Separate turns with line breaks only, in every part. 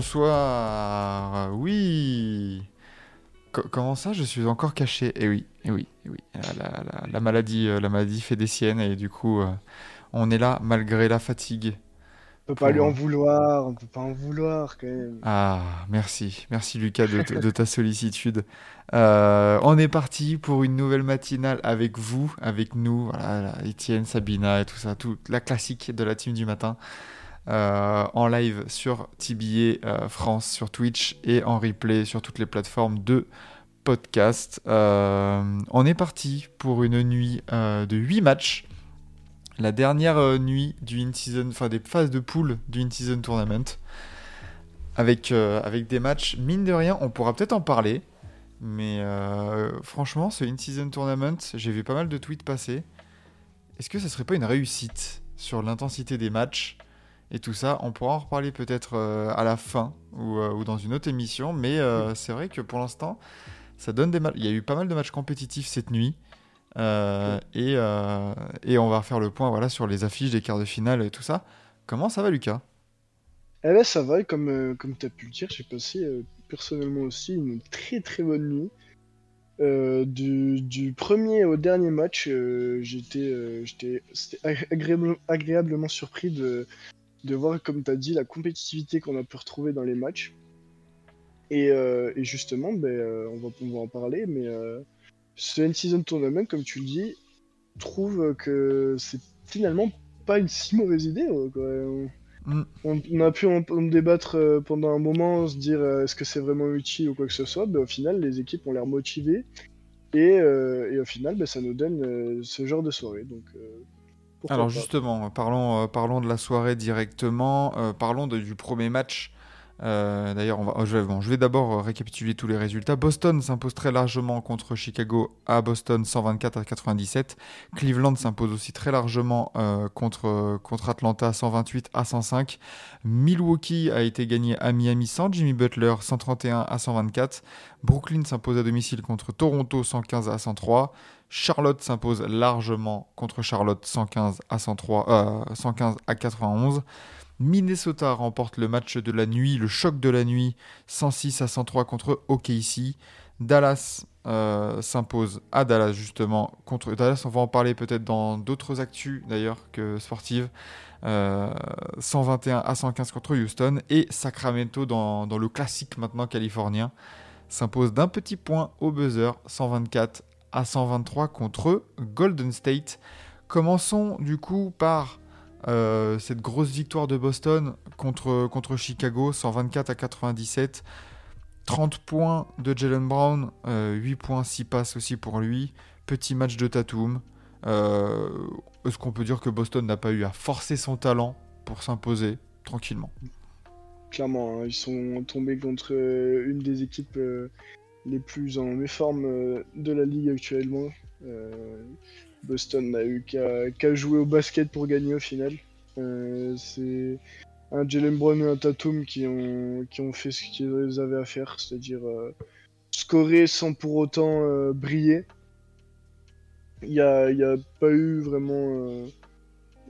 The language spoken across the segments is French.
Bonsoir. Oui. Co- comment ça, je suis encore caché? Eh oui, eh oui, eh oui. La, la- la- la maladie, euh, la maladie fait des siennes et du coup, euh, on est là malgré la fatigue.
On peut pas
Pour-
lui en vouloir, on peut pas en vouloir quand même.
Ah, merci, merci Lucas de, ta sollicitude. Euh, on est parti pour une nouvelle matinale avec vous, avec nous, voilà, là, Étienne, Sabina et tout ça, toute la classique de la team du matin, euh, en live sur TBA euh, France, sur Twitch et en replay sur toutes les plateformes de podcast. Euh, on est parti pour une nuit de 8 matchs. La dernière nuit du in-season, enfin des phases de poule du in-season tournament avec, avec des matchs, mine de rien, on pourra peut-être en parler. Mais franchement, ce in-season tournament, j'ai vu pas mal de tweets passer. Est-ce que ça serait pas une réussite sur l'intensité des matchs et tout ça On pourra en reparler peut-être euh, à la fin ou, euh, ou dans une autre émission. Mais euh, c'est vrai que pour l'instant, ça donne des. Il y a eu pas mal de matchs compétitifs cette nuit. Euh, et, euh, et on va faire le point voilà, sur les affiches des quarts de finale et tout ça. Comment ça va, Lucas?
Eh ben ça va, comme, euh, comme tu as pu le dire, j'ai passé personnellement aussi une très très bonne nuit. Du, du premier au dernier match, j'étais agréable- agréablement surpris de, de voir, comme tu as dit, la compétitivité qu'on a pu retrouver dans les matchs. Et, euh, et justement, ben, euh, on, va, on va en parler, mais euh, ce in-season tournament, comme tu le dis, trouve que c'est finalement pas une si mauvaise idée. quoi. On-
Mm.
on, on a pu en, en débattre pendant un moment, se dire est-ce que c'est vraiment utile ou quoi que ce soit. Ben, au final, les équipes ont l'air motivées et, et au final, ben, ça nous donne ce genre de soirée. Donc, pourquoi
Alors justement, parlons, euh, parlons de la soirée directement, euh, parlons de- du premier match. Euh, D'ailleurs, oh, je vais, d'abord euh, récapituler tous les résultats. Boston s'impose très largement contre Chicago à Boston 124 à 97. Cleveland s'impose aussi très largement euh, contre, Atlanta 128 à 105. Milwaukee a été gagné à Miami sans Jimmy Butler 131 à 124. Brooklyn s'impose à domicile contre Toronto 115 à 103. Charlotte s'impose largement contre Charlotte 115 à 103, euh, 115 à 91. Minnesota remporte le match de la nuit, le choc de la nuit, 106 à 103 contre OKC. Dallas euh, s'impose à Dallas justement contre Dallas. On va en parler peut-être dans d'autres actus d'ailleurs que sportives. Euh, 121 à 115 contre Houston et Sacramento dans, dans le classique maintenant californien s'impose d'un petit point au buzzer 124 à 123 contre Golden State. Commençons du coup par euh, cette grosse victoire de Boston contre, contre Chicago, 124 à 97. 30 points de Jalen Brown, euh, 8 points, 6 passes aussi pour lui. Petit match de Tatum. Euh, Est-ce qu'on peut dire que Boston n'a pas eu à forcer son talent pour s'imposer tranquillement?
Clairement, hein, ils sont tombés contre euh, une des équipes les plus en méforme de la ligue actuellement. Boston n'a eu qu'à jouer au basket pour gagner au final. Euh, c'est un Jalen Brown et un Tatum qui ont, qui ont fait ce qu'ils avaient à faire, c'est-à-dire euh, scorer sans pour autant euh, briller. Il n'y a, y a pas eu vraiment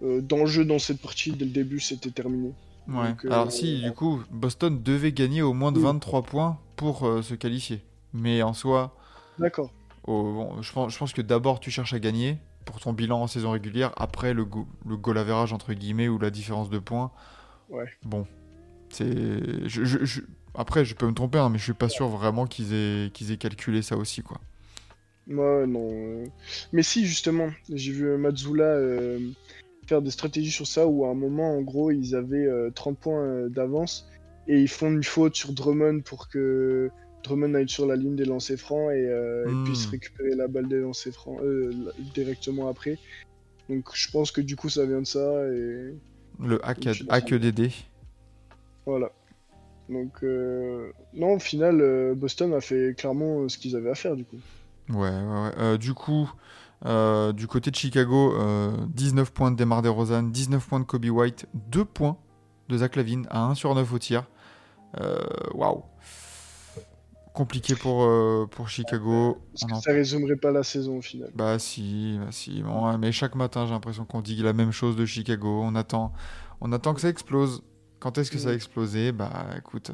d'enjeu dans cette partie. Dès le début, c'était terminé.
Ouais.
Donc,
Alors si, du coup, Boston devait gagner au moins de
Oui.
23 points pour se qualifier. Mais en soi,
D'accord.
au- bon, je, pense, je pense que d'abord tu cherches à gagner pour ton bilan en saison régulière, après le, go- le goal average entre guillemets ou la différence de points.
Ouais.
Bon, c'est... je- je- je- Après, je peux me tromper, hein, mais je suis pas sûr vraiment qu'ils aient, qu'ils aient calculé ça aussi, quoi.
Ouais, non. euh. Mais si, justement, j'ai vu euh, Mazzula euh, faire des stratégies sur ça où à un moment, en gros, ils avaient euh, 30 points euh, d'avance et ils font une faute sur Drummond pour que Drummond aille sur la ligne des lancers francs et, euh, et
Hmm.
puisse récupérer la balle des lancers francs euh, directement après. Donc je pense que du coup, ça vient de ça et
Le hack. DD.
Voilà. Donc, euh, non, au final, Boston a fait clairement ce qu'ils avaient à faire, du coup.
Ouais, ouais, ouais. Du coup, euh, du côté de Chicago, euh, 19 points de Demar DeRozan, 19 points de Kobe White, 2 points de Zach Lavine à 1 sur 9 au tir. Waouh. Compliqué pour, euh, pour Chicago.
Est-ce
On
que
en-
ça résumerait pas la saison, au final?
Bah si, bah si. Bon, mais chaque matin, j'ai l'impression qu'on dit la même chose de Chicago. On attend, on attend que ça explose. Quand est-ce que ça va
Ouais.
exploser Bah écoute,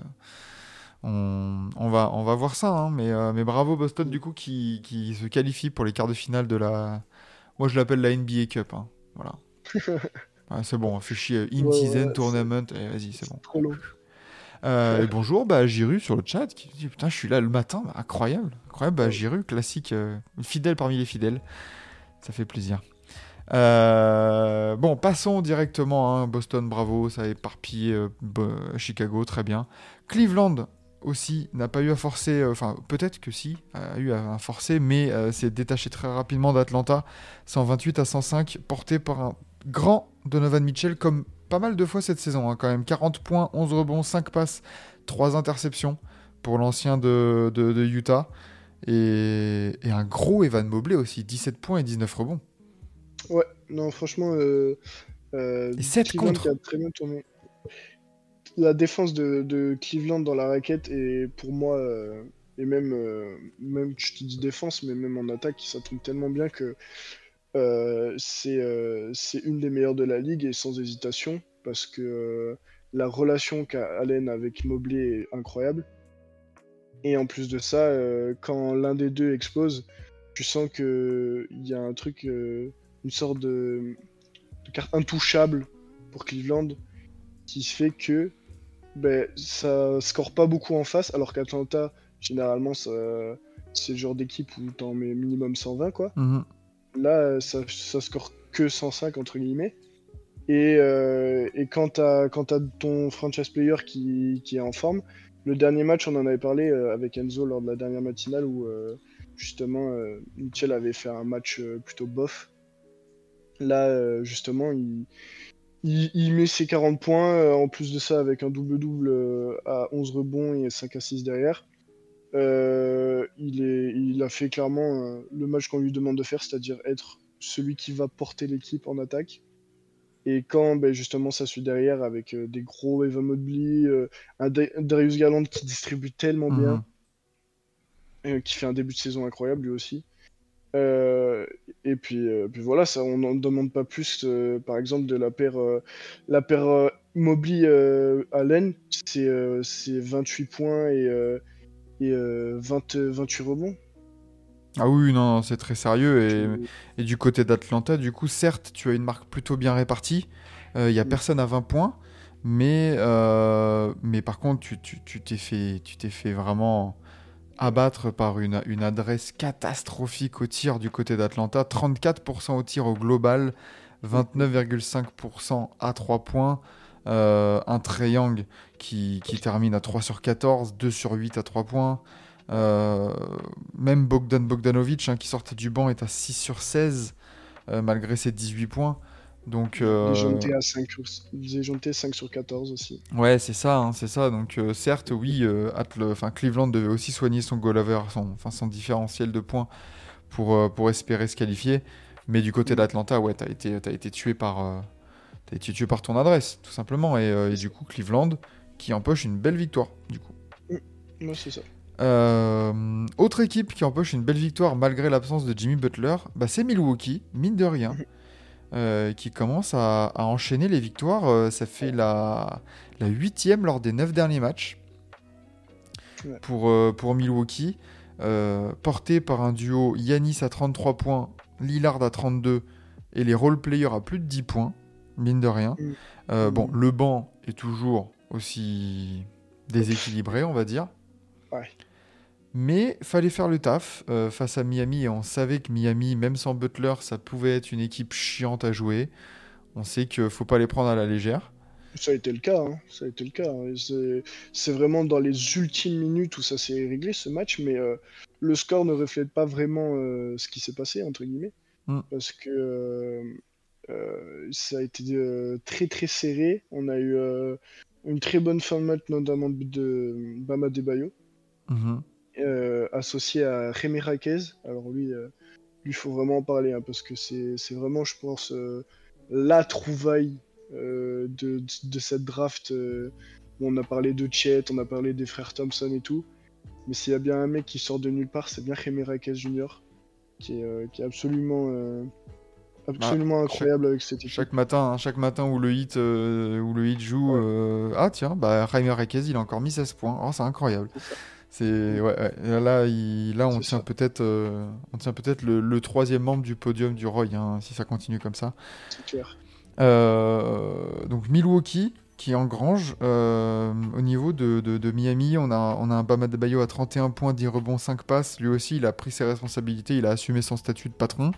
on, on va, on va voir ça. hein. Mais, euh, mais bravo Boston du coup qui, qui se qualifie pour les quarts de finale de la. Moi je l'appelle la NBA Cup. hein. Voilà. C'est bon, fait chier. In
Ouais,
season
ouais,
tournament. Eh, Vas-y, c'est bon.
Trop long.
Euh, et bonjour, bah, Jiru sur le chat qui dit Putain, je suis là le matin, bah, incroyable. Incroyable, bah, Jiru, classique, euh, fidèle parmi les fidèles. Ça fait plaisir. Euh, bon, passons directement. hein. Boston, bravo, ça a éparpillé Chicago, très bien. Cleveland aussi n'a pas eu à forcer, euh, enfin peut-être que si, a eu à forcer, mais euh, s'est détaché très rapidement d'Atlanta, 128 à 105, porté par un grand Donovan Mitchell, comme pas mal de fois cette saison, hein, quand même. 40 points, 11 rebonds, 5 passes, 3 interceptions pour l'ancien de, de- de Utah. Et, et un gros Evan Mobley aussi, 17 points et 19 rebonds.
Ouais, non, franchement, euh, euh,
Et sept
Cleveland
contre.
qui a très bien tourné. La défense de, de Cleveland dans la raquette est pour moi, euh, et même, euh, même, je te dis défense, mais même en attaque, ça tombe tellement bien que c'est euh, c'est une des meilleures de la ligue et sans hésitation, parce que euh, la relation qu'a Allen avec Mobley est incroyable. Et en plus de ça, euh, quand l'un des deux explose, tu sens qu'il y a un truc, euh, une sorte de, carte intouchable pour Cleveland qui fait que ben, ça score pas beaucoup en face, alors qu'Atlanta, généralement, c'est le genre d'équipe où t'en mets minimum 120, quoi.
Mhm.
Là, ça, score que 105 entre guillemets. Et, euh, et ton franchise player qui, est en forme, le dernier match, on en avait parlé euh, avec Enzo lors de la dernière matinale où euh, justement euh, avait fait un match euh, plutôt bof. Là, justement, il, il, met ses 40 points, en plus de ça avec un double-double à 11 rebonds et 5 assists derrière. Euh, il, est, il a fait clairement euh, le match qu'on lui demande de faire, c'est-à-dire être celui qui va porter l'équipe en attaque. Et quand ben, justement ça suit derrière avec euh, des gros Evan Mobley, un Da- Darius Garland qui distribue tellement bien,
Mhm.
qui fait un début de saison incroyable lui aussi. Et puis, puis voilà, ça, on n'en demande pas plus, par exemple, de la paire, la paire Mobley-Allen, c'est euh, c'est 28 points et, et euh, 20, 28 rebonds.
Ah oui, non, non, c'est très sérieux. Et,
Tu-
et du côté d'Atlanta, du coup, certes, tu as une marque plutôt bien répartie. Il n'y a
Mm.
personne à 20 points. Mais, euh, mais par contre, tu tu- tu t'es fait, tu t'es fait vraiment abattre par une, une adresse catastrophique au tir du côté d'Atlanta. 34% au tir au global, 29,5% à 3 points. Euh, un Trae Young qui, qui termine à 3 sur 14, 2 sur 8 à 3 points. Euh, même Bogdan Bogdanovic hein, qui sortait du banc est à 6 sur 16 euh, malgré ses 18 points. Donc, euh,
Dejounte à 5 sur, Dejounte 5 sur 14 aussi.
ouais, c'est ça, hein, c'est ça. Donc, euh, certes, oui, Atle- enfin, Cleveland devait aussi soigner son goal average, son, enfin, son différentiel de points pour, pour espérer se qualifier. Mais du côté
Mm.
d'Atlanta, ouais, t'as été, t'as été tué par, été tué par ton adresse, tout simplement. Et, euh, et du coup, Cleveland qui empoche une belle victoire, du coup.
Ouais, c'est ça.
Euh, autre équipe qui empoche une belle victoire malgré l'absence de Jimmy Butler, bah, c'est Milwaukee, mine de rien, euh, qui commence à, à enchaîner les victoires. Ça fait la, la huitième lors des neuf derniers matchs
Ouais.
pour, pour Milwaukee, porté par un duo Yanis à 33 points, Lillard à 32 et les role-players à plus de 10 points, mine de rien.
Mm.
Euh, Bon,
Mm.
le banc est toujours aussi déséquilibré, on va dire.
Ouais.
Mais fallait faire le taf euh, face à Miami et on savait que Miami, même sans Butler, ça pouvait être une équipe chiante à jouer. On sait qu'il faut pas les prendre à la légère.
Ça a été le cas, hein. ça a été le cas. hein. C'est vraiment dans les ultimes minutes où ça s'est réglé ce match, mais euh, le score ne reflète pas vraiment euh, ce qui s'est passé entre guillemets,
Mm.
parce que ça a été euh, très très serré. On a eu euh, une très bonne fin de match, notamment de, de Bama Debayo,
Mhm.
euh, associé à Rémi Raquez. Alors lui, euh, lui faut vraiment en parler hein, parce que c'est vraiment, je pense, euh, la trouvaille euh, de, de cette draft. euh, on a parlé de Chet, on a parlé des frères Thompson et tout. Mais s'il y a bien un mec qui sort de nulle part, c'est bien Rémi Raquez Jr. qui est, euh, qui est absolument, euh, absolument incroyable avec cette équipe.
Chaque matin, hein, chaque matin où le hit, euh, où le hit joue,
Ouais.
euh, ah tiens, bah Jaime Requez, il a encore mis 16 points. Oh, c'est incroyable.
C'est
ouais, ouais. Là, il- là, on
C'est
tient peut-être, euh, on tient peut-être le, le troisième membre du podium du Roy, hein, si ça continue comme ça.
C'est clair.
Euh, donc Milwaukee qui engrange euh, au niveau de, de- de Miami, on a, on a un Bama Bayo à 31 points, 10 rebonds, 5 passes. Lui aussi, il a pris ses responsabilités, il a assumé son statut de patron.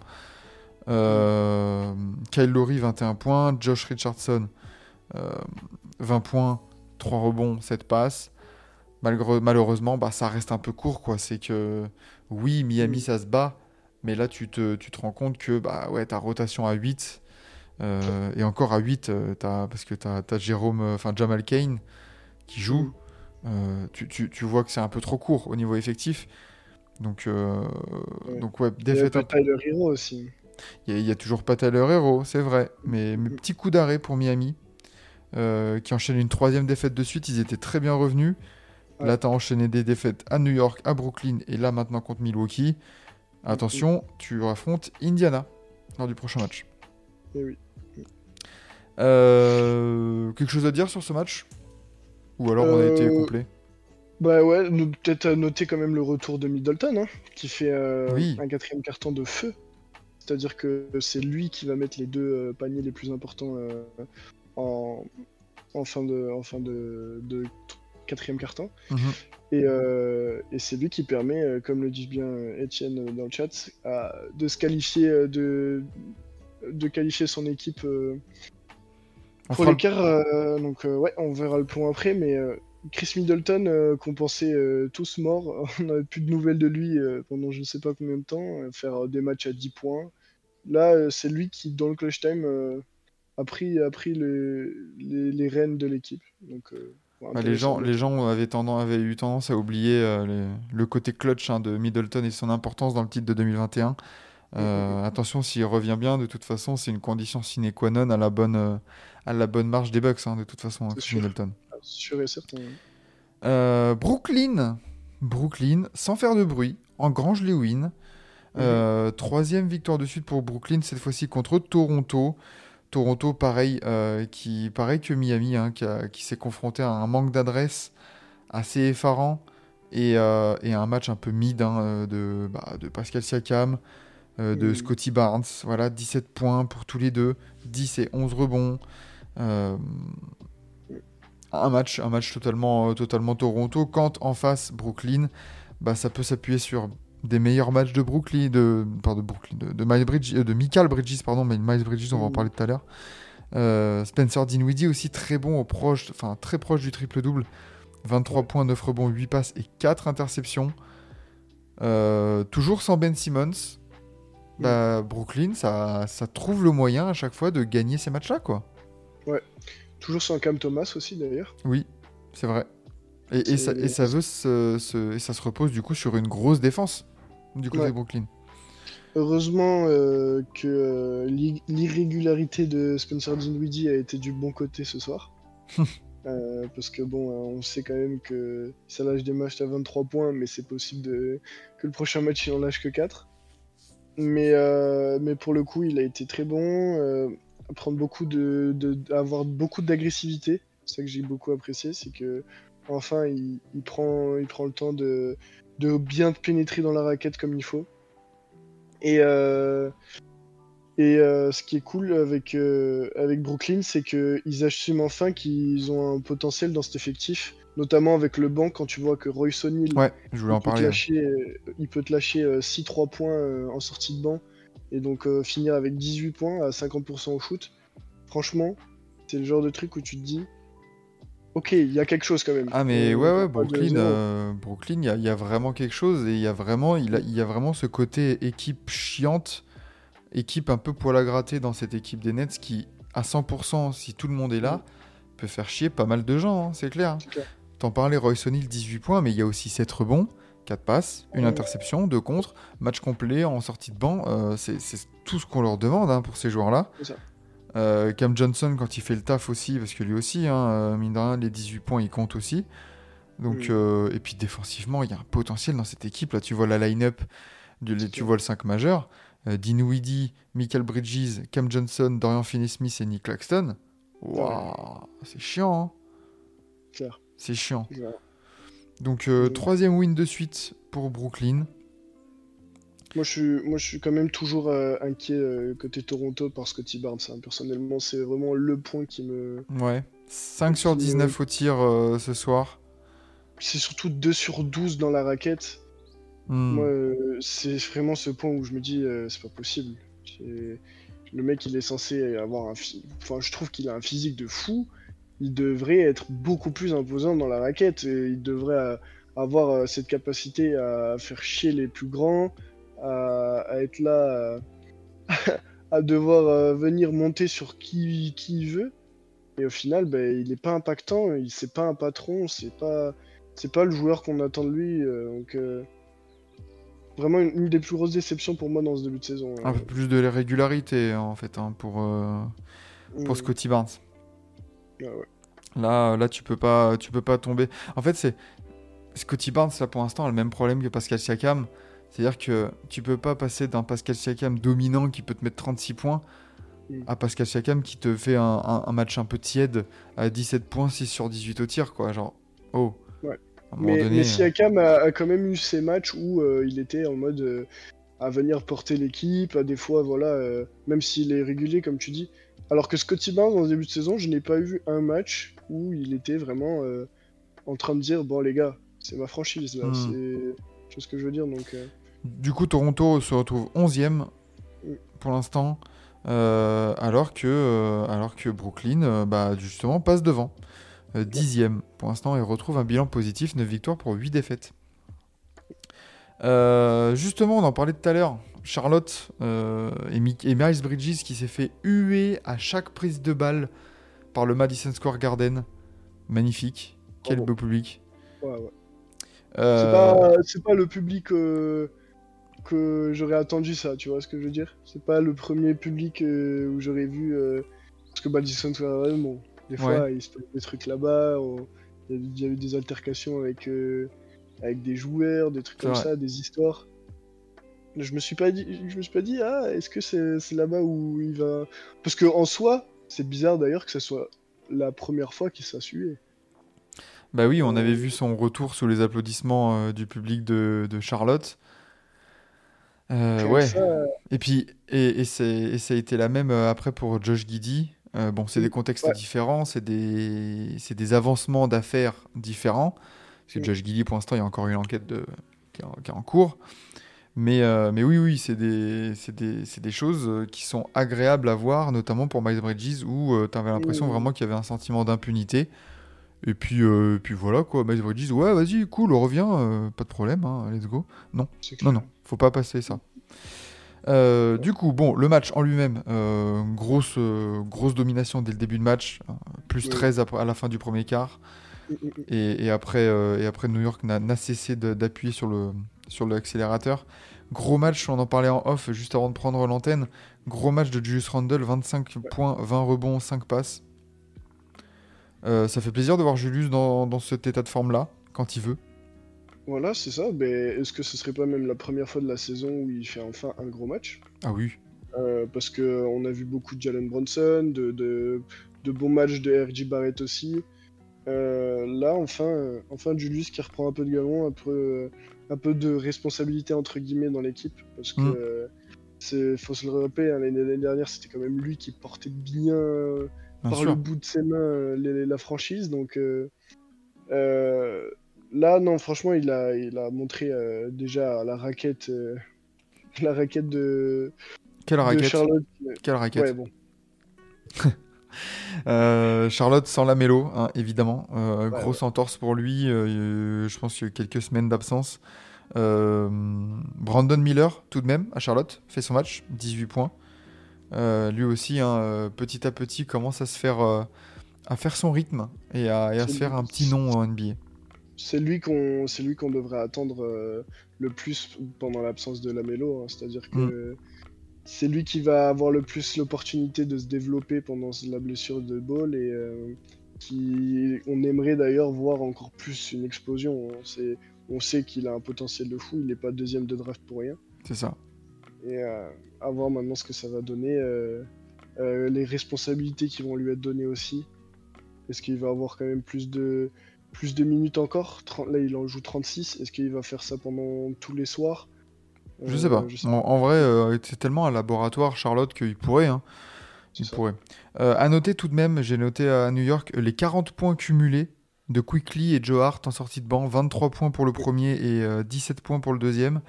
Euh, Kyle Lowry, 21 points. Josh Richardson, euh, 20 points, 3 rebonds, 7 passes. Malgré- malheureusement, bah, ça reste un peu court. quoi. C'est que oui, Miami, ça se bat. Mais là, tu te, tu te rends compte que bah, ouais, ta rotation à 8, euh, et encore à 8, euh, t'as- parce que tu as, Jérôme, euh, Jamal Kane qui joue.
Mm.
Euh, tu, tu- tu vois que c'est un peu trop court au niveau effectif. Donc, euh,
Ouais.
donc ouais, défaite
Tyler Hero aussi.
Il n'y a, toujours pas Tyler Hero, c'est vrai. Mais, mais petit coup d'arrêt pour Miami, euh, qui enchaîne une troisième défaite de suite. Ils étaient très bien revenus. Là, tu as enchaîné des défaites à New York, à Brooklyn et là maintenant contre Milwaukee. Attention, tu affrontes Indiana lors du prochain match.
Eh oui.
Euh, quelque chose à dire sur ce match? Ou alors on a été
Euh,
complet?
Bah ouais, peut-être noter quand même le retour de Middleton, hein, qui fait euh,
Oui.
un quatrième carton de feu. C'est-à-dire que c'est lui qui va mettre les deux euh, paniers les plus importants euh, en, en fin de, en fin de, de quatrième carton.
Mhm.
Et, euh, et c'est lui qui permet, comme le dit bien Étienne euh, dans le chat, à- de se qualifier, de, de qualifier son équipe euh, pour l'écart. euh, donc ouais, on verra le point après, mais Chris Middleton, qu'on pensait tous morts, on n'avait plus de nouvelles de lui pendant je ne sais pas combien de temps, faire des matchs à 10 points. Là, euh, c'est lui qui, dans le clutch time, euh, a pris, a pris le- les, les rênes de l'équipe. Donc, euh,
Bah, les, gens, les gens avaient, tendance, avaient eu tendance à oublier euh, les- le côté clutch hein, de Middleton et son importance dans le titre de 2021. Euh, Attention, s'il revient bien, de toute façon, c'est une condition sine qua non à la bonne, euh, à la bonne marche des Bucks, hein, de toute façon, hein,
sûr.
Middleton.
Sûr et certain.
Euh, Brooklyn. Brooklyn, sans faire de bruit, engrange les wins. Euh, Troisième victoire de suite pour Brooklyn, cette fois-ci contre Toronto. Toronto, pareil, euh, qui, pareil que Miami, hein, qui, s'est confronté à un manque d'adresse assez effarant et, euh, et un match un peu mid hein, euh, de, bah, de Pascal Siakam, de. Scotty Barnes. Voilà, 17 points pour tous les deux, 10 et 11 rebonds. Un match, un match totalement, totalement Toronto. Quand en face Brooklyn, bah, ça peut s'appuyer sur des meilleurs matchs de Brooklyn, de, pardon, Brooklyn, de, de Miles Bridges, euh, de Michael Bridges, pardon, mais Miles Bridges, on va en parler tout à l'heure. Euh, Spencer Dinwiddie aussi très bon, au proche, enfin très proche du triple double. 23 points, 9 rebonds, 8 passes et 4 interceptions. Euh, toujours sans Ben Simmons. Bah, Brooklyn, ça, ça trouve le moyen à chaque fois de gagner ces matchs-là, quoi.
Toujours sans Cam Thomas aussi d'ailleurs.
Oui, c'est vrai. Et, et ça,
C'est-
et ça veut se, se- et ça se repose du coup sur une grosse défense du côté
Ouais.
de Brooklyn.
Heureusement euh, que euh, l'ir- l'irrégularité de Spencer Dinwiddie a été du bon côté ce soir. Euh, parce que bon, on sait quand même que ça lâche des matchs à 23 points, mais c'est possible de... que le prochain match il en lâche que 4. Mais, mais pour le coup, il a été très bon. prendre beaucoup de, de- avoir beaucoup d'agressivité. C'est ça que j'ai beaucoup apprécié, c'est que enfin il, il prend, il prend le temps de, de bien pénétrer dans la raquette comme il faut. Et, euh, et euh, ce qui est cool avec, euh, avec Brooklyn, c'est qu'ils assument enfin qu'ils ont un potentiel dans cet effectif, notamment avec le banc, quand tu vois que Royce O'Neal,
Ouais, je voulais en
il, peut te
parler.
lâcher, il peut te lâcher euh, 6-3 points en sortie de banc, et donc finir avec 18 points à 50% au shoot. Franchement, c'est le genre de truc où tu te dis, ok, il y a quelque chose quand même.
Ah mais
On
ouais Brooklyn euh, Brooklyn il y, a- il y a vraiment quelque chose et il y a vraiment il, y a vraiment ce côté équipe chiante équipe un peu poil à gratter dans cette équipe des Nets qui, à 100%, si tout le monde est là, peut faire chier pas mal de gens, hein, c'est clair. T'en parlais, Royce O'Neal, 18 points, mais il y a aussi 7 rebonds, 4 passes, une
Ouais.
interception, 2 contre, match complet en sortie de banc. euh, c'est c'est tout ce qu'on leur demande hein, pour ces joueurs-là. Euh, Cam Johnson, quand il fait le taf aussi, parce que lui aussi, hein, euh, mine de rien, les 18 points, il compte aussi. Donc,
Mm.
euh, et puis défensivement, il y a un potentiel dans cette équipe. Là, tu vois la line-up, tu
sûr.
vois le 5 majeur. Euh, Dinwiddie, Michael Bridges, Cam Johnson, Dorian Finney-Smith et Nick Claxton. Waouh, c'est chiant, hein. C'est chiant.
Ouais.
Donc, euh,
Mm.
troisième win de suite pour Brooklyn.
Moi je, suis, moi, je suis quand même toujours euh, inquiet euh, côté Toronto par Scotty Barnes. hein. Personnellement, c'est vraiment le point qui me.
Ouais. 5 sur 19 au tir euh, ce soir.
C'est surtout 2 sur 12 dans la raquette.
Hmm.
Moi, c'est vraiment ce point où je me dis, c'est pas possible. Le mec, il est censé avoir un. Enfin, je trouve qu'il a un physique de fou. Il devrait être beaucoup plus imposant dans la raquette. Et il devrait avoir cette capacité à faire chier les plus grands, à, à être là, euh, à devoir euh, venir monter sur qui, qui il veut. Et au final, ben, il n'est pas impactant. Il c'est pas un patron. C'est pas. C'est pas le joueur qu'on attend de lui. euh, donc. euh, Vraiment une, une des plus grosses déceptions pour moi dans ce début de saison.
Un peu plus de régularité en fait hein, pour, euh, pour
Mm.
Scotty Barnes.
Ah ouais.
Là, là tu peux pas, tu peux pas tomber. En fait, c'est Scotty Barnes là pour l'instant a le même problème que Pascal Siakam, c'est-à-dire que tu peux pas passer d'un Pascal Siakam dominant qui peut te mettre 36 points
Mm.
à Pascal Siakam qui te fait un, un- un match un peu tiède à 17 points, 6 sur 18 au tir quoi, genre oh.
Ouais. Mais,
donné,
mais
euh,
Siakam a, a quand même eu ces matchs où euh, il était en mode euh, à venir porter l'équipe, à des fois, voilà, euh, même s'il est régulier, comme tu dis. Alors que Scotty Barnes, ce début de saison, je n'ai pas eu un match où il était vraiment en train de dire Bon, les gars, c'est ma franchise, là,
Hmm.
C'est. Tu vois ce que je veux dire Donc, euh,
Du coup, Toronto se retrouve 11e
Mm.
pour l'instant, euh, alors, que, euh, alors que Brooklyn, bah, justement, passe devant. Euh, 10e pour l'instant et retrouve un bilan positif, 9 victoires pour 8 défaites. Justement, on en parlait tout à l'heure. Charlotte euh, et, Mi- et Miles Bridges qui s'est fait huer à chaque prise de balle par le Madison Square Garden. Magnifique. Quel
Bravo.
beau public.
ouais, ouais.
Euh,
C'est pas, c'est pas le public euh, que j'aurais attendu ça, tu vois ce que je veux dire? C'est pas le premier public euh, où j'aurais vu. euh, parce que Madison Square Garden, bon, des fois, il se passe des trucs là-bas, on- il y a- eu des altercations avec, euh, avec des joueurs, des trucs comme
vrai.
ça, des histoires. Je me suis pas dit, je me suis pas dit, ah, est-ce que c'est là-bas où il va? Parce que en soi, c'est bizarre d'ailleurs que ce soit la première fois qu'il s'est.
Bah oui, on avait vu son retour sous les applaudissements euh, du public de, de Charlotte. Euh, ouais.
ça,
Et puis, et, et c'est- et ça a été la même euh, après pour Josh Giddy. Euh, bon, c'est des contextes
Ouais.
différents, c'est des, des avancements d'affaires différents. Parce que
Mm.
Josh Giddy, pour l'instant, il y a encore une enquête de, qui, est en, qui est en cours. Mais, euh, mais oui, oui, c'est des, des, des choses euh, qui sont agréables à voir, notamment pour Miles Bridges, où tu avais l'impression
Mm.
vraiment qu'il y avait un sentiment d'impunité. Et puis, euh, puis voilà, quoi. Miles Bridges, ouais, vas-y, cool, reviens, euh, pas de problème, hein, let's go. Non,
clair.
non, faut pas passer ça. Euh, du coup, bon, le match en lui-même, euh, grosse, euh, grosse domination dès le début de match, euh, plus
Oui.
13 après- à la fin du premier quart.
Mm, mm, mm.
Et, et après, euh, et après, New York n'a cessé d'appuyer sur le sur l'accélérateur. Gros match, on en parlait en off juste avant de prendre l'antenne. Gros match de Julius Randle, 25 points, 20 rebonds, 5 passes. Euh, ça fait plaisir de voir Julius dans, dans cet état de forme-là, quand il veut.
Voilà, c'est ça. Mais est-ce que ce serait pas même la première fois de la saison où il fait enfin un gros match?
Ah oui.
Euh, Parce que on a vu beaucoup de Jalen Bronson, de, de, de bons matchs de R.J. Barrett aussi. Euh, là, enfin, euh, enfin Julius qui reprend un peu de galon, un peu, un peu de responsabilité entre guillemets dans l'équipe. Parce que
Mm.
c'est, faut se le rappeler, hein, l'année, dernière, c'était quand même lui qui portait bien
Bien
par
sûr.
le bout de ses mains euh, les- la franchise. Donc euh, euh, là, non, franchement, il a, il a montré déjà la raquette, la raquette de,
Quelle
de
raquette.
Charlotte.
Quelle raquette.
Ouais, bon.
Euh, Charlotte sans la mélo, hein, évidemment. Euh,
Ouais,
grosse entorse pour lui. euh, je pense qu'il y a eu quelques semaines d'absence. Brandon Miller, tout de même, à Charlotte, fait son match, 18 points. Euh, lui aussi, hein, euh, petit à petit, commence à se faire, euh, à faire son rythme et à, et à
C'est
se faire un petit nom en NBA.
C'est lui qu'on qu'on devrait attendre euh, le plus pendant l'absence de Lamelo, hein. c'est-à-dire que c'est lui qui va avoir le plus l'opportunité de se développer pendant la blessure de Ball et qui on aimerait d'ailleurs voir encore plus une explosion. hein. On sait qu'il a un potentiel de fou, il n'est pas deuxième de draft pour rien.
C'est ça.
Et à voir maintenant ce que ça va donner, euh, euh, les responsabilités qui vont lui être données aussi. Est-ce qu'il va avoir quand même plus de, plus de minutes encore? 30 Là, il en joue 36. Est-ce qu'il va faire ça pendant tous les soirs?
Je
Euh,
sais pas.
je sais
En, en vrai, euh, c'est tellement un laboratoire, Charlotte, qu'il pourrait. Hein. Il
ça.
pourrait. Euh, à noter tout de même, j'ai noté à New York les 40 points cumulés de Quickly et Joe Hart en sortie de banc. 23 points pour le premier et euh, 17 points pour le deuxième.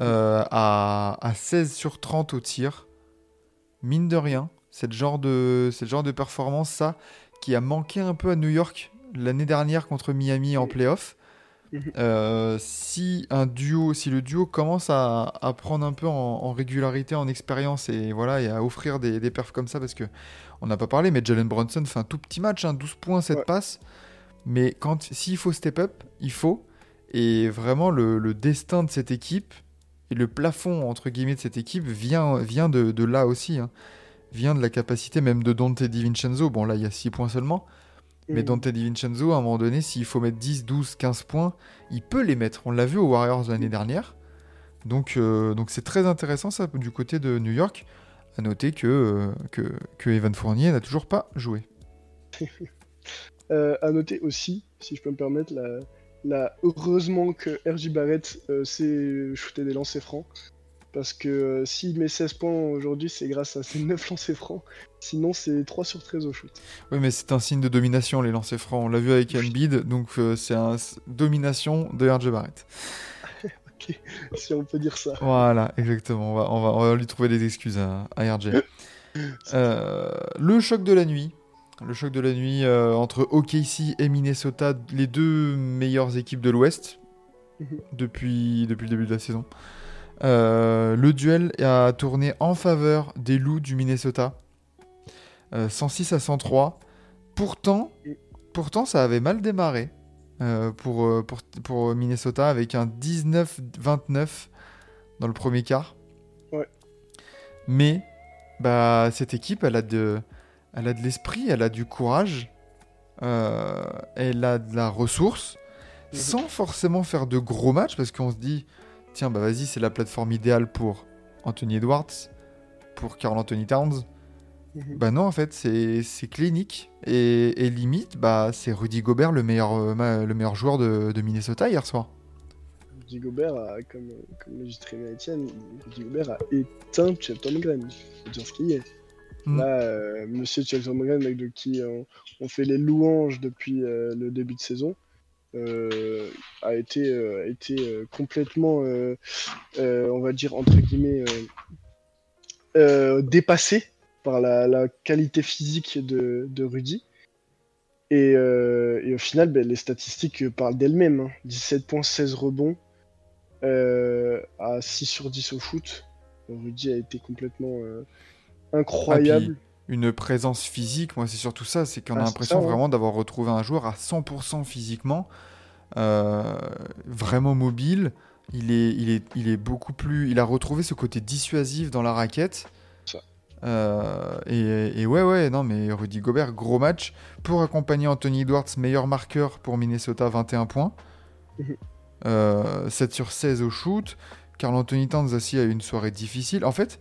Euh, à, à 16 sur 30 au tir. Mine de rien, c'est le genre de, c'est le genre de performance, ça, qui a manqué un peu à New York l'année dernière contre Miami en playoff.
Mhm.
Euh, si un duo, si le duo commence à, à prendre un peu en, en régularité, en expérience et voilà et à offrir des, des perfs comme ça, parce que on n'a pas parlé, mais Jalen Brunson fait un tout petit match, hein, 12 points, 7
Ouais.
passes. Mais quand s'il faut step up, il faut. Et vraiment le, le destin de cette équipe et le plafond entre guillemets de cette équipe vient, vient de, de là aussi. hein. Vient de la capacité même de Dante DiVincenzo. Bon là il y a 6 points seulement. Mais
Mhm.
Dante DiVincenzo, à un moment donné, s'il faut mettre 10, 12, 15 points, il peut les mettre. On l'a vu aux Warriors l'année dernière. Donc euh, donc c'est très intéressant ça du côté de New York. À noter que, euh, que, que Evan Fournier n'a toujours pas joué.
Euh, à noter aussi, si je peux me permettre, la, la- heureusement que RJ Barrett euh, sait shooter des lancers francs. Parce que euh, s'il met 16 points aujourd'hui, c'est grâce à ses 9 lancers francs. Sinon, c'est 3 sur 13 au shoot.
Oui, mais c'est un signe de domination, les lancers francs. On l'a vu avec Embiid, donc euh, c'est un s- domination de RJ Barrett.
Si on peut dire ça.
Voilà, exactement. On va, on va, on va lui trouver des excuses à, à RJ. Euh, le choc de la nuit. Le choc de la nuit euh, entre OKC et Minnesota, les deux meilleures équipes de l'Ouest
Mhm.
depuis, depuis le début de la saison. Euh, le duel a tourné en faveur des loups du Minnesota. Euh, 106 à 103. Pourtant, pourtant, ça avait mal démarré euh, pour, euh, pour, pour Minnesota avec un 19-29 dans le premier quart.
Ouais.
Mais bah, cette équipe, elle a de, elle a de l'esprit, elle a du courage, euh, elle a de la ressource,
Mhm.
sans forcément faire de gros matchs, parce qu'on se dit, tiens, bah vas-y, c'est la plateforme idéale pour Anthony Edwards, pour Carl Anthony Towns.
Mhm.
Bah non, en fait, c'est clinique. Et, et limite, bah, c'est Rudy Gobert, le meilleur, euh, le meilleur joueur de, de Minnesota hier soir.
Rudy Gobert, a, comme, comme très bien Etienne, Rudy Gobert a éteint Chet Holmgren. Faut dire ce qu'il est.
Mm.
Là, euh, monsieur Chet Holmgren, avec de qui on, on fait les louanges depuis euh, le début de saison, euh, a été, euh, euh, complètement, euh, euh, on va dire, entre guillemets, euh, euh, dépassé par la, qualité physique de, Rudy. Et, euh, au final, ben, les statistiques parlent d'elles-mêmes. hein. 17 points, 16 rebonds, euh, à 6 sur 10 au foot. Rudy a été complètement euh, incroyable.
Une présence physique, moi, c'est surtout ça, c'est qu'on a
Ah,
l'impression
ouais.
vraiment d'avoir retrouvé un joueur à 100% physiquement, euh, vraiment mobile. Il est, il, est, il est beaucoup plus. Il a retrouvé ce côté dissuasif dans la raquette. Euh, et, et ouais, ouais, non, mais Rudy Gobert, gros match. Pour accompagner Anthony Edwards, meilleur marqueur pour Minnesota, 21 points.
Mhm.
Euh, 7 sur 16 au shoot. Carl Anthony Towns aussi a eu une soirée difficile. En fait,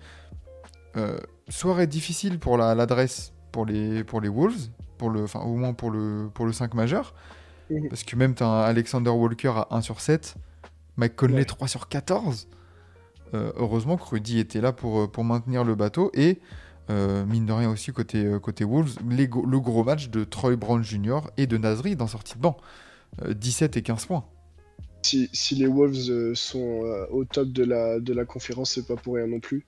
euh, soirée difficile pour la- l'adresse pour les, pour les Wolves, pour le, enfin, au moins pour le, pour le 5 majeur.
Mhm.
Parce que même tu as un Alexander Walker à 1 sur 7, Mike Conley
Ouais.
3 sur 14. Euh, heureusement que Rudy était là pour, euh, pour maintenir le bateau. Et euh, mine de rien aussi côté, côté Wolves, les le gros match de Troy Brown Jr. et de Nasri dans sortie de banc. Euh, 17 et 15 points.
Si, si les Wolves sont au top de la, de la conférence, c'est pas pour rien non plus.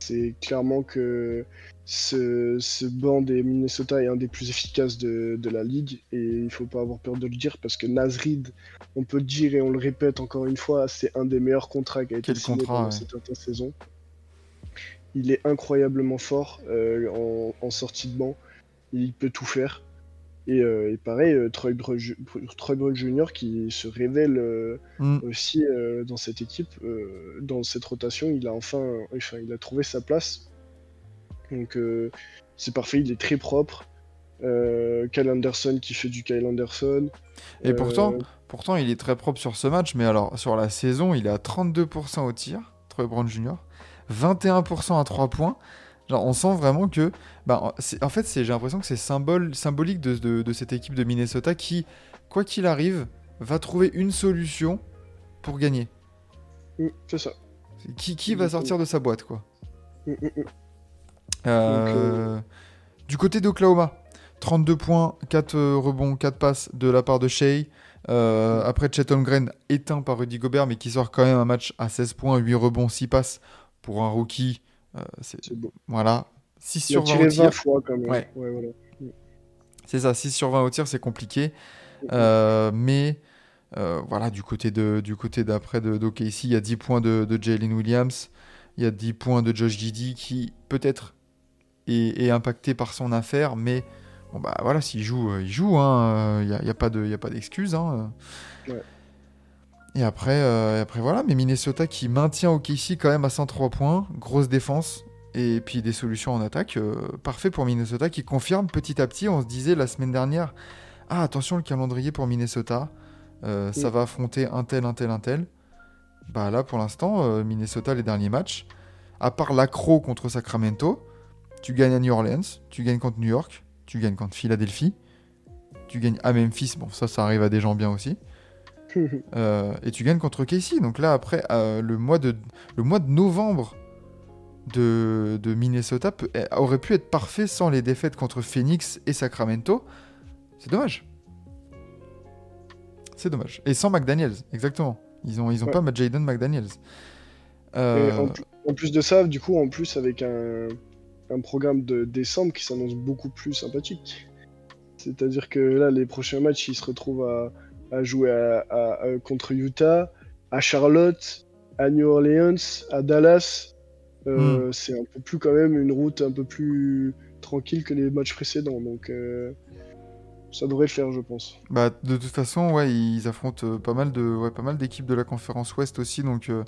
C'est clairement que ce, ce banc des Minnesota est un des plus efficaces de, de la ligue et il faut pas avoir peur de le dire parce que Nasrid, on peut le dire et on le répète encore une fois, c'est un des meilleurs contrats qui a été
Quel
signé
contrat,
pendant
ouais.
cette intersaison. Il est incroyablement fort euh, en, en sortie de banc, il peut tout faire. Et, euh, et pareil, euh, Troy Brown Jr. qui se révèle euh,
Mm.
aussi euh, dans cette équipe, dans cette rotation, il a enfin, enfin, il a trouvé sa place. Donc c'est parfait, il est très propre. Kyle Anderson qui fait du Kyle Anderson.
Et pourtant, pourtant, il est très propre sur ce match, mais alors sur la saison, il est à 32% au tir, Troy Brown Jr., 21% à 3 points. Genre, on sent vraiment que, bah, en fait, j'ai l'impression que c'est symbole, symbolique de, de- de cette équipe de Minnesota qui, quoi qu'il arrive, va trouver une solution pour gagner.
c'est ça.
Qui, qui va sortir de sa boîte, quoi.
Mm, mm, mm.
Euh, Du côté d'Oklahoma, 32 points, 4 euh, rebonds, 4 passes de la part de Shea. Euh, après, Chet Holmgren éteint par Rudy Gobert, mais qui sort quand même un match à 16 points, 8 rebonds, 6 passes pour un rookie. Euh, c'est-
beau.
voilà, 6
Il a
sur 20
tiré
au
20
tir.
fois quand même.
Ouais.
voilà.
C'est ça, 6 sur 20 au tir, c'est compliqué. Euh, mais euh, voilà, du côté de du côté d'après de d'OKC, il y a 10 points de, de Jalen Williams, il y a 10 points de Josh Giddy qui peut-être est, est impacté par son affaire, mais bon bah voilà, s'il joue, il joue, hein, il n'y a, y a pas de il y a pas d'excuse. Hein.
Ouais.
Et après, euh, et après voilà, mais Minnesota qui maintient OKC quand même à 103 points, grosse défense. Et puis des solutions en attaque, euh, parfait pour Minnesota qui confirme petit à petit. On se disait la semaine dernière, ah attention le calendrier pour Minnesota, euh, ça va affronter un tel, un tel, un tel. Bah là pour l'instant, Minnesota les derniers matchs, à part l'accro contre Sacramento, tu gagnes à New Orleans, tu gagnes contre New York, tu gagnes contre Philadelphie, tu gagnes à Memphis, bon ça ça arrive à des gens bien aussi, euh, et tu gagnes contre Casey. Donc là après euh, le mois de le mois de novembre de, de Minnesota peut- eh, aurait pu être parfait sans les défaites contre Phoenix et Sacramento. C'est dommage. C'est dommage. Et sans McDaniels, exactement. Ils ont, ils ont
Ouais.
pas Jaden McDaniels. Euh,
en, plus, en plus de ça, du coup, en plus avec un, un programme de décembre qui s'annonce beaucoup plus sympathique. C'est-à-dire que là, les prochains matchs, ils se retrouvent à, à jouer à- à- à- contre Utah, à Charlotte, à New Orleans, à Dallas. Euh, C'est un peu plus quand même une route un peu plus tranquille que les matchs précédents. Donc euh, ça devrait le faire, je pense.
Bah, de toute façon, ouais, ils affrontent euh, pas mal de, ouais, pas mal d'équipes de la conférence Ouest aussi, donc, euh,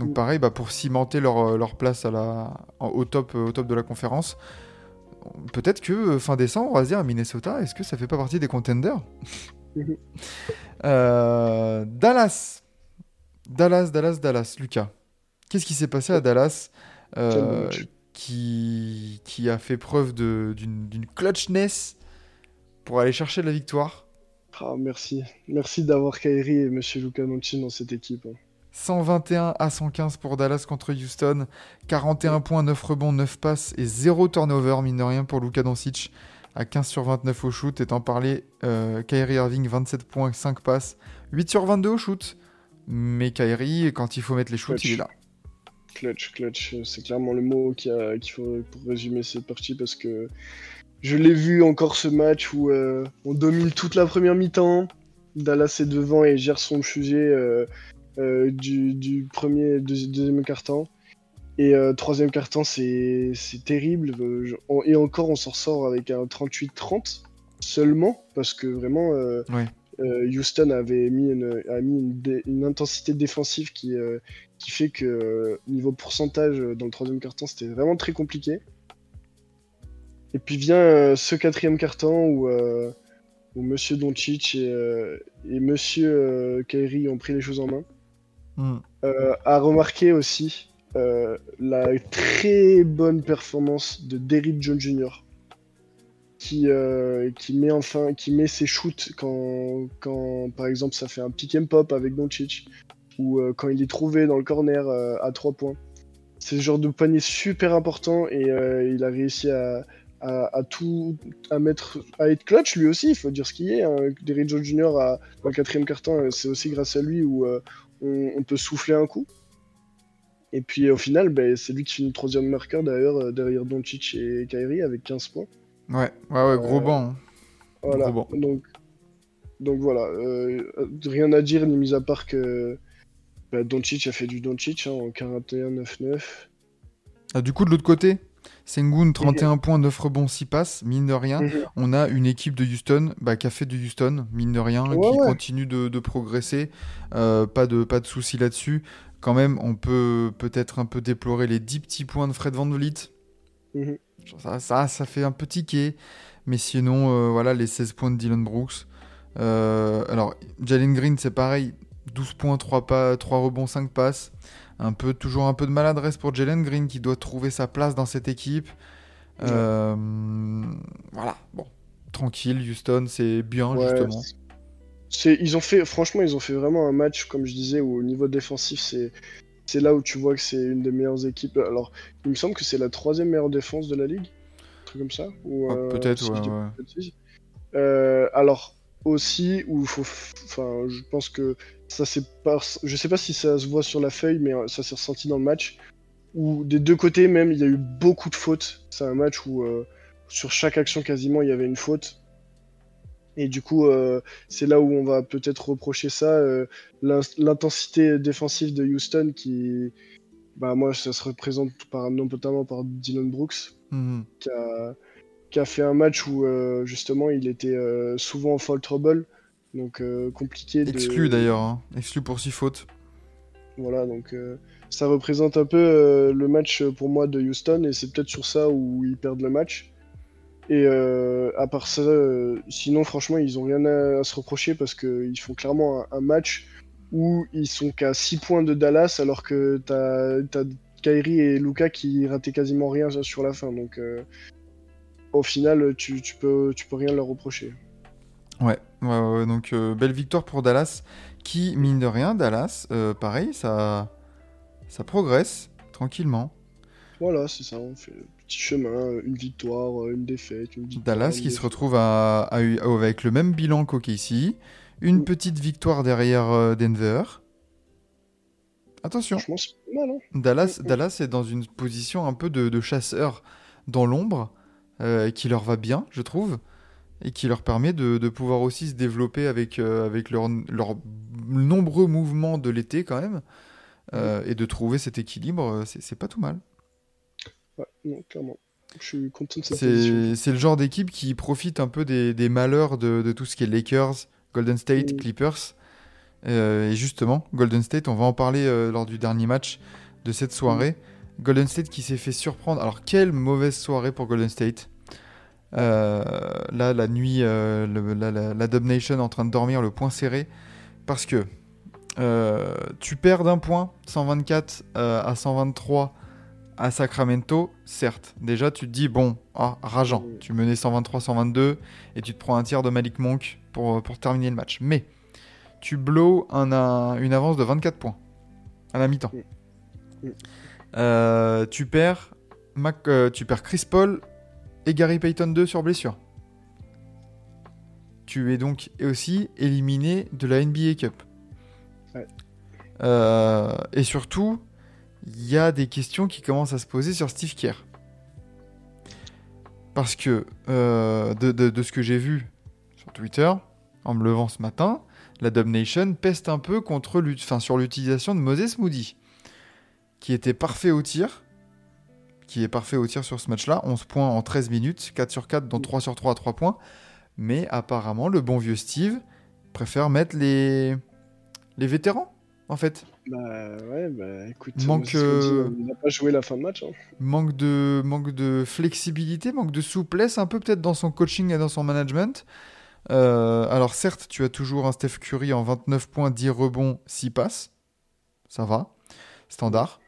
donc
Mm.
pareil, bah, pour cimenter leur, leur place à la, au top, au top de la conférence. Peut-être que fin décembre, on va se dire à Minnesota, est-ce que ça fait pas partie des contenders? Euh, Dallas, Dallas, Dallas, Dallas, Lucas. Qu'est-ce qui s'est passé à Dallas euh, qui, qui a fait preuve d'une clutchness pour aller chercher la victoire?
Ah, merci. Merci d'avoir Kyrie et Monsieur Luka Doncic dans cette équipe. hein.
121 à 115 pour Dallas contre Houston. 41 points, 9 rebonds, 9 passes et 0 turnover, mine de rien, pour Luka Doncic. À 15 sur 29 au shoot. Étant parlé, euh, Kyrie Irving, 27 points, 5 passes. 8 sur 22 au shoot. Mais Kyrie, quand il faut mettre les shoots,
Clutch.
il est là.
Clutch, clutch, c'est clairement le mot qu'il qu'il faut pour résumer cette partie parce que je l'ai vu encore ce match où euh, on domine toute la première mi-temps. Dallas est devant et gère son sujet euh, euh, du, du premier, deuxi- deuxième quart-temps. Et euh, troisième quart-temps, c'est terrible. Et encore, on s'en sort avec un 38-30 seulement parce que vraiment, euh,
Ouais.
euh, Houston avait mis une, a mis une, dé- une intensité défensive qui, euh, qui fait que niveau pourcentage dans le troisième quart-temps, c'était vraiment très compliqué. Et puis vient ce quatrième quart-temps où, où Monsieur Doncic et, et Monsieur Kyrie ont pris les choses en main. Euh, à remarquer aussi euh, la très bonne performance de Derrick Jones Jr. Qui, euh, qui met enfin qui met ses shoots quand, quand par exemple ça fait un pick and pop avec Doncic ou euh, quand il est trouvé dans le corner à 3 points. C'est ce genre de panier super important et il a réussi à, à, tout à mettre à être clutch lui aussi, il faut dire ce qu'il est. Hein. Derrick Jones Jr. à, dans le quatrième euh, c'est aussi grâce à lui où on peut souffler un coup. Et puis au final, ben, c'est lui qui finit troisième marqueur derrière, euh, derrière Doncic et Kyrie avec 15 points.
Ouais, ouais, ouais, gros
Euh,
banc. hein.
Voilà.
Gros banc.
Donc, donc voilà, euh, rien à dire, ni mis à part que bah, Doncic a fait du Doncic hein, en 41-9-9.
Ah, du coup, de l'autre côté, Sengun, 31 points, 9 rebonds, 6 passes, mine de rien.
Mhm.
On a une équipe de Houston bah, qui a fait du Houston, mine de rien,
Ouais,
qui
ouais.
continue de, de progresser. Euh, pas de, pas de soucis là-dessus. Quand même, on peut peut-être un peu déplorer les 10 petits points de Fred Van Vliet.
Mhm.
Ça, ça, ça fait un petit quai. Mais sinon, euh, voilà, les 16 points de Dylan Brooks. Euh, alors, Jalen Green, c'est pareil. 12 points, 3, pas, 3 rebonds, 5 passes. Un peu, toujours un peu de maladresse pour Jalen Green qui doit trouver sa place dans cette équipe. Euh, voilà, bon. Tranquille, Houston, c'est bien,
Ouais,
justement.
Ils ont fait, franchement, ils ont fait vraiment un match, comme je disais, où au niveau défensif, c'est c'est là où tu vois que c'est une des meilleures équipes. Alors, il me semble que c'est la troisième meilleure défense de la ligue, un truc comme ça. Ou,
Ah,
euh,
peut-être,
si
ouais, ouais.
Euh, alors aussi, où faut, enfin, je pense que ça c'est pas, je sais pas si ça se voit sur la feuille, mais euh, ça s'est ressenti dans le match. Où des deux côtés même, il y a eu beaucoup de fautes. C'est un match où euh, sur chaque action quasiment il y avait une faute. Et du coup, euh, c'est là où on va peut-être reprocher ça, euh, l'in- l'intensité défensive de Houston qui, bah moi, ça se représente par, notamment par Dylan Brooks
Mhm.
qui a, qui a fait un match où euh, justement il était souvent en fall trouble, donc compliqué.
Exclu d'ailleurs, hein. exclu pour 6 fautes.
Voilà, donc ça représente un peu le match pour moi de Houston et c'est peut-être sur ça où ils perdent le match. Et euh, à part ça, euh, sinon franchement ils ont rien à, à se reprocher parce qu'ils font clairement un, un match où ils sont qu'à 6 points de Dallas alors que t'as as Kyrie et Luca qui rataient quasiment rien sur la fin. Donc euh, au final tu, tu peux, tu peux rien leur reprocher.
Ouais, ouais, ouais, ouais, donc belle victoire pour Dallas, qui, mine de rien, Dallas, pareil, ça, ça progresse tranquillement.
Voilà, c'est ça, on fait le petit chemin, une victoire, euh, une défaite, une victoire.
Dallas
une
qui se retrouve à, à- avec le même bilan qu'OKC, une
Mm.
petite victoire derrière euh, Denver. Attention,
Franchement, c'est pas mal, hein.
Dallas,
Mm, mm.
Dallas est dans une position un peu de, de chasseur dans l'ombre, euh, qui leur va bien, je trouve, et qui leur permet de, de pouvoir aussi se développer avec, euh, avec leurs nombreux mouvements de l'été quand même, euh, et de trouver cet équilibre, c'est pas tout mal.
Ouais, non, clairement. Je suis content de cette position.
C'est c'est le genre d'équipe qui profite un peu des, des malheurs de, de tout ce qui est Lakers, Golden State,
Mm.
Clippers. Euh, et justement, Golden State, on va en parler euh, lors du dernier match de cette soirée. Golden State qui s'est fait surprendre. Alors, quelle mauvaise soirée pour Golden State. Euh, là, la nuit, le- la, la, la Dub Nation en train de dormir, le point serré. Parce que tu perds d'un point, 124 euh, à 123 à Sacramento, certes. Déjà, tu te dis, bon, ah, rageant. Tu menais 123-122 et tu te prends un tir de Malik Monk pour, pour terminer le match. Mais tu blows un, un- une avance de 24 points à la mi-temps. Euh, tu, perds Mac- euh, tu perds Chris Paul et Gary Payton 2 sur blessure. Tu es donc aussi éliminé de la NBA Cup.
Ouais.
Euh, et surtout, il y a des questions qui commencent à se poser sur Steve Kerr. Parce que euh, de, ce que j'ai vu sur Twitter, en me levant ce matin, la Dub Nation peste un peu contre sur l'utilisation de Moses Moody, qui était parfait au tir, qui est parfait au tir sur ce match-là, 11 points en 13 minutes, 4 sur 4, dont 3 sur 3 à 3 points. Mais apparemment, le bon vieux Steve préfère mettre les vétérans, en fait.
Bah ouais, bah écoute,
Manque,
dit,
euh,
il n'a pas joué la fin de match. hein.
Manque de, manque de flexibilité, manque de souplesse, un peu peut-être dans son coaching et dans son management. Euh, alors certes, tu as toujours un Steph Curry en 29 points, 10 rebonds, 6 passes. Ça va, standard.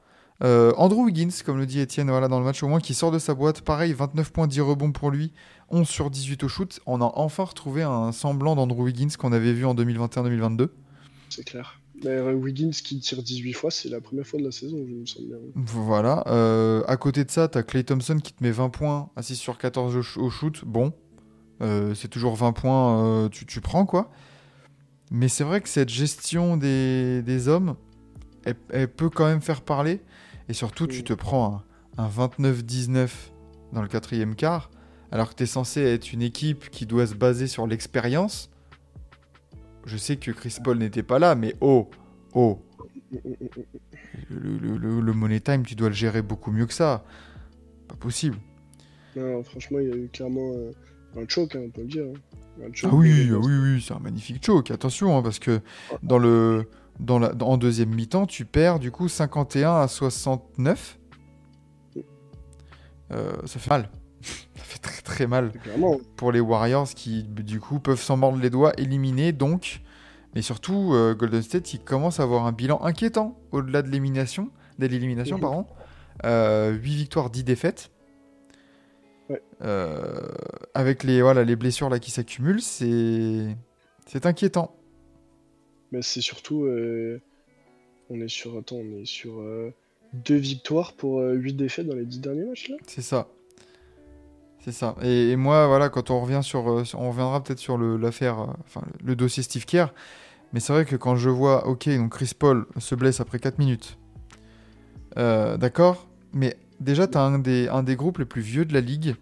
Euh, Andrew Wiggins, comme le dit Étienne voilà, dans le match au moins, qui sort de sa boîte. Pareil, 29 points, 10 rebonds pour lui, 11 sur 18 au shoot. On a enfin retrouvé un semblant d'Andrew Wiggins qu'on avait vu en 2021-2022.
C'est clair. D'ailleurs, Wiggins qui tire 18 fois, c'est la première fois de la saison, je me sens bien.
Voilà. Euh, à côté de ça, tu as Clay Thompson qui te met 20 points à 6 sur 14 au, sh- au shoot. Bon, euh, c'est toujours 20 points, euh, tu, tu prends quoi. Mais c'est vrai que cette gestion des, des hommes, elle, elle peut quand même faire parler. Et surtout, tu
Mm.
te prends un, un 29-19 dans le quatrième quart, alors que tu es censé être une équipe qui doit se baser sur l'expérience. Je sais que Chris Paul n'était pas là, mais oh, oh, le, le- le- le money time, tu dois le gérer beaucoup mieux que ça. Pas possible.
Non, franchement, il y a eu clairement euh, un choke, hein, on peut le dire. hein. Un choke,
Ah oui, oui, oui, c'est un magnifique choke. Attention, hein, parce que dans le, dans la, dans- en deuxième mi-temps, tu perds du coup 51 à 69. Euh, ça fait mal. Très très mal pour les Warriors qui du coup peuvent s'en mordre les doigts, éliminer donc. Mais surtout, euh, Golden State, il commence à avoir un bilan inquiétant au-delà de l'élimination, de l'élimination,
Mhm.
pardon. 8 victoires, 10 défaites.
Ouais.
Euh, avec les, voilà, les blessures là qui s'accumulent, c'est c'est inquiétant.
Mais c'est surtout. euh, on est sur. Attends, on est sur euh, deux victoires pour euh, huit défaites dans les dix derniers matchs là?
C'est ça. C'est ça. Et, et moi, voilà, quand on revient sur, euh, on reviendra peut-être sur le- l'affaire, euh, enfin le, le dossier Steve Kerr. Mais c'est vrai que quand je vois, ok, donc Chris Paul se blesse après 4 minutes. Euh, D'accord. Mais déjà, tu as un des, un des groupes les plus vieux de la ligue.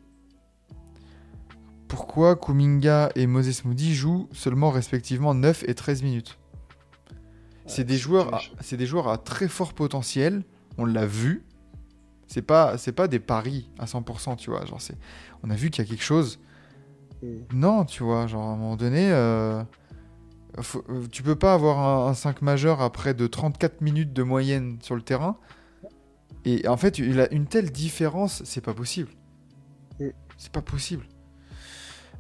Pourquoi Kuminga et Moses Moody jouent seulement respectivement 9 et 13 minutes? C'est des, joueurs à- des joueurs à très fort potentiel. On l'a vu. C'est pas, c'est pas des paris à 100%, tu vois. Genre, c'est, on a vu qu'il y a quelque chose.
Mm.
Non, tu vois, genre à un moment donné, euh, faut- euh, tu peux pas avoir un, un 5 majeur après de 34 minutes de moyenne sur le terrain. Et en fait, il a une telle différence, c'est pas possible.
Mm.
C'est pas possible.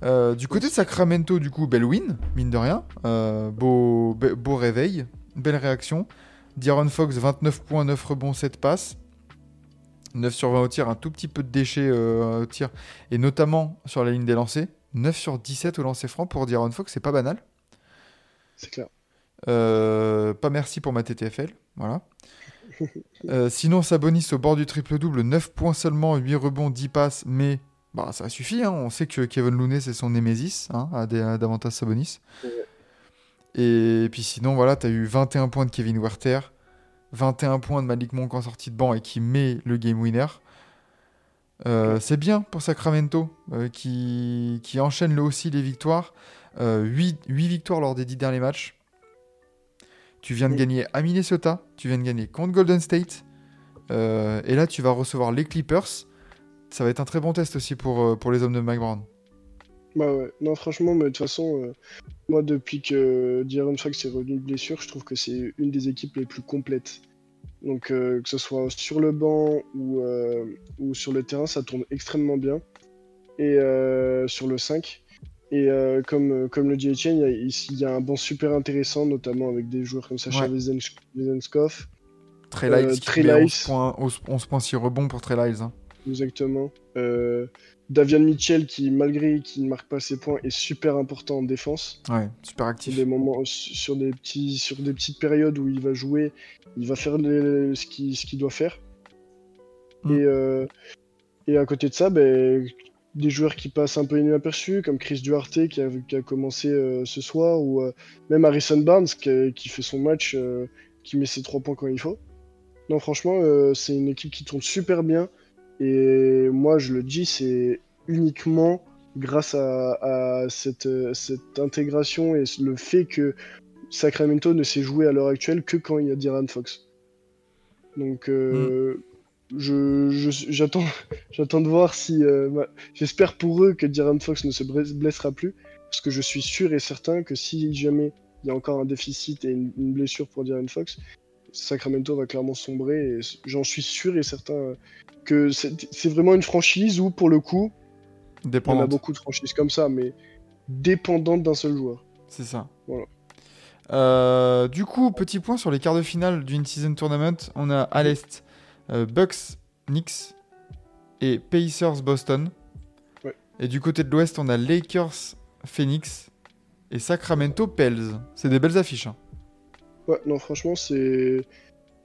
Euh, du côté de Sacramento, du coup, belle win, mine de rien. Euh, beau, be- beau réveil, belle réaction. D'Aaron Fox, 29 points, 9 rebonds, 7 passes. 9 sur 20 au tir, un tout petit peu de déchets euh, au tir, et notamment sur la ligne des lancers. 9 sur 17 au lancer franc pour D'Aaron Fox, c'est pas banal.
C'est clair.
Euh, pas merci pour ma TTFL, voilà. Euh, sinon, Sabonis au bord du triple-double, 9 points seulement, 8 rebonds, 10 passes, mais bah, ça suffit. hein. On sait que Kevin Looney, c'est son némésis, hein, à, des- à davantage Sabonis.
Ouais.
Et puis sinon, voilà, tu as eu 21 points de Kevin Werther, 21 points de Malik Monk en sortie de banc et qui met le game winner. Euh, C'est bien pour Sacramento, euh, qui, qui enchaîne là aussi les victoires. 8, victoires lors des 10 derniers matchs. Tu viens de gagner à Minnesota, tu viens de gagner contre Golden State. Euh, et là, tu vas recevoir les Clippers. Ça va être un très bon test aussi pour, euh, pour les hommes de Mike Brown.
Bah ouais, non franchement, mais de toute façon, euh, moi depuis que D'Aaron Fox est revenu de blessure, je trouve que c'est une des équipes les plus complètes. Donc euh, que ce soit sur le banc ou, euh, ou sur le terrain, ça tourne extrêmement bien. Et euh, sur le 5. Et comme, comme le dit Etienne, il y, a- il y a un banc super intéressant, notamment avec des joueurs comme Sacha
Ouais. Qui
Trey
met 11
Lyles.
points, 11 11 points 6 rebonds pour Trey hein.
exactement. Euh, Davian Mitchell, qui malgré qu'il ne marque pas ses points, est super important en défense.
Ouais, super
sur
actif.
des moments sur des petits sur des petites périodes où il va jouer il va faire les- ce qu'il ce doit faire
Mm.
et euh, et à côté de ça ben, des joueurs qui passent un peu inaperçus comme Chris Duarte qui a, qui a commencé euh, ce soir ou euh, même Harrison Barnes qui, qui fait son match qui met ses trois points quand il faut non franchement c'est une équipe qui tourne super bien et moi je le dis c'est uniquement grâce à, à cette, cette intégration et le fait que Sacramento ne s'est joué à l'heure actuelle que quand il y a D'Aaron Fox. Donc euh, je- je- j'attends de voir si... euh, J'espère pour eux que D'Aaron Fox ne se blesse- blessera plus, parce que je suis sûr et certain que si jamais il y a encore un déficit et une, une blessure pour D'Aaron Fox, Sacramento va clairement sombrer et j'en suis sûr et certain que c'est vraiment une franchise où pour le coup y en a
Dépendante.
beaucoup de franchises comme ça, mais dépendantes d'un seul joueur.
C'est ça.
Voilà.
Euh, du coup, petit point sur les quarts de finale d'une season tournament. On a à l'est euh, Bucks, Knicks et Pacers, Boston.
Ouais.
Et du côté de l'ouest, on a Lakers, Phoenix et Sacramento, Pels. C'est des belles affiches. hein.
Ouais, non, franchement, c'est.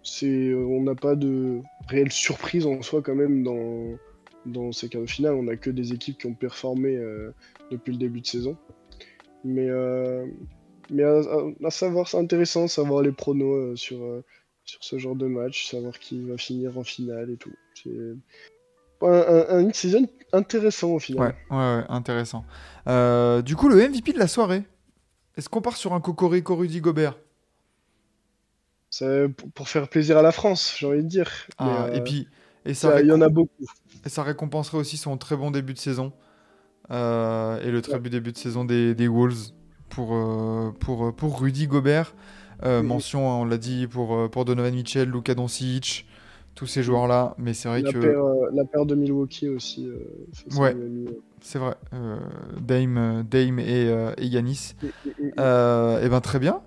c'est on n'a pas de réelle surprise en soi, quand même, dans, ces quarts de finale. On n'a que des équipes qui ont performé euh, depuis le début de saison. Mais, euh, mais à, savoir, c'est intéressant savoir les pronos euh, sur, ce genre de match, savoir qui va finir en finale et tout. C'est un, un, un mid-season intéressant au final.
Ouais, ouais, intéressant. Du coup, le MVP de la soirée. Est-ce qu'on part sur un Cocorico Rudy Gobert?
Pour, pour faire plaisir à la France, j'ai envie de dire.
Ah,
euh,
Et puis, et ça,
il y en a beaucoup.
et ça récompenserait aussi son très bon début de saison euh, et le très
Ouais.
bon début de saison des, des Wolves pour, euh, pour, pour Rudy Gobert. Euh. Mention, hein, on l'a dit, pour, pour Donovan Mitchell, Luka Doncic, tous ces joueurs-là. Mais c'est vrai
La
que
paire, euh, la paire de Milwaukee aussi. euh,
Ouais. c'est vrai. Dame, Dame et, et Yanis.
et- et- et-
et ben très bien.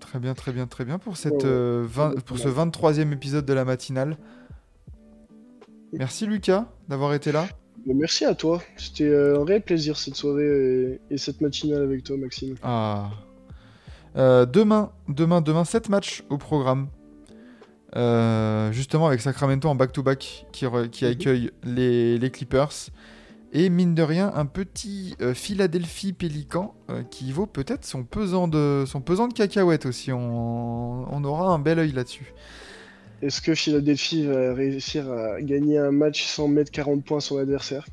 Très bien, très bien, très bien pour, cette, euh, 20
Ouais,
pour ce
mal.
23e épisode de la matinale. Merci Lucas d'avoir été là.
Bah, merci à toi. C'était euh, un réel plaisir cette soirée et, et cette matinale avec toi, Maxime.
Ah. Euh, demain, demain, demain, 7 matchs au programme. Euh, justement avec Sacramento en back-to-back qui,
Mhm.
accueille les, les Clippers. Et mine de rien, un petit euh, Philadelphie Pélican euh, qui vaut peut-être son pesant de, son pesant de cacahuètes aussi. On, on aura un bel œil là-dessus.
Est-ce que Philadelphie va réussir à gagner un match sans mettre 40 points sur l'adversaire?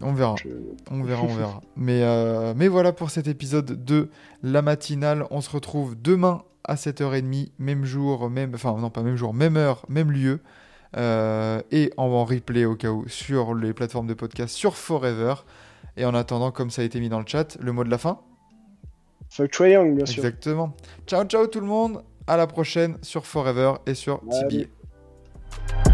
On verra.
Je-
On verra, on verra. Mais, euh, mais voilà pour cet épisode de La Matinale. On se retrouve demain à 7h30, même jour, même... Enfin, non, pas même jour, même heure, même lieu. Euh, et en, replay au cas où sur les plateformes de podcast, sur Forever. Et en attendant, comme ça a été mis dans le chat, le mot de la fin
Fuck Trae Young, bien sûr.
Exactement. Ciao, ciao tout le monde. À la prochaine sur Forever et sur. TBA.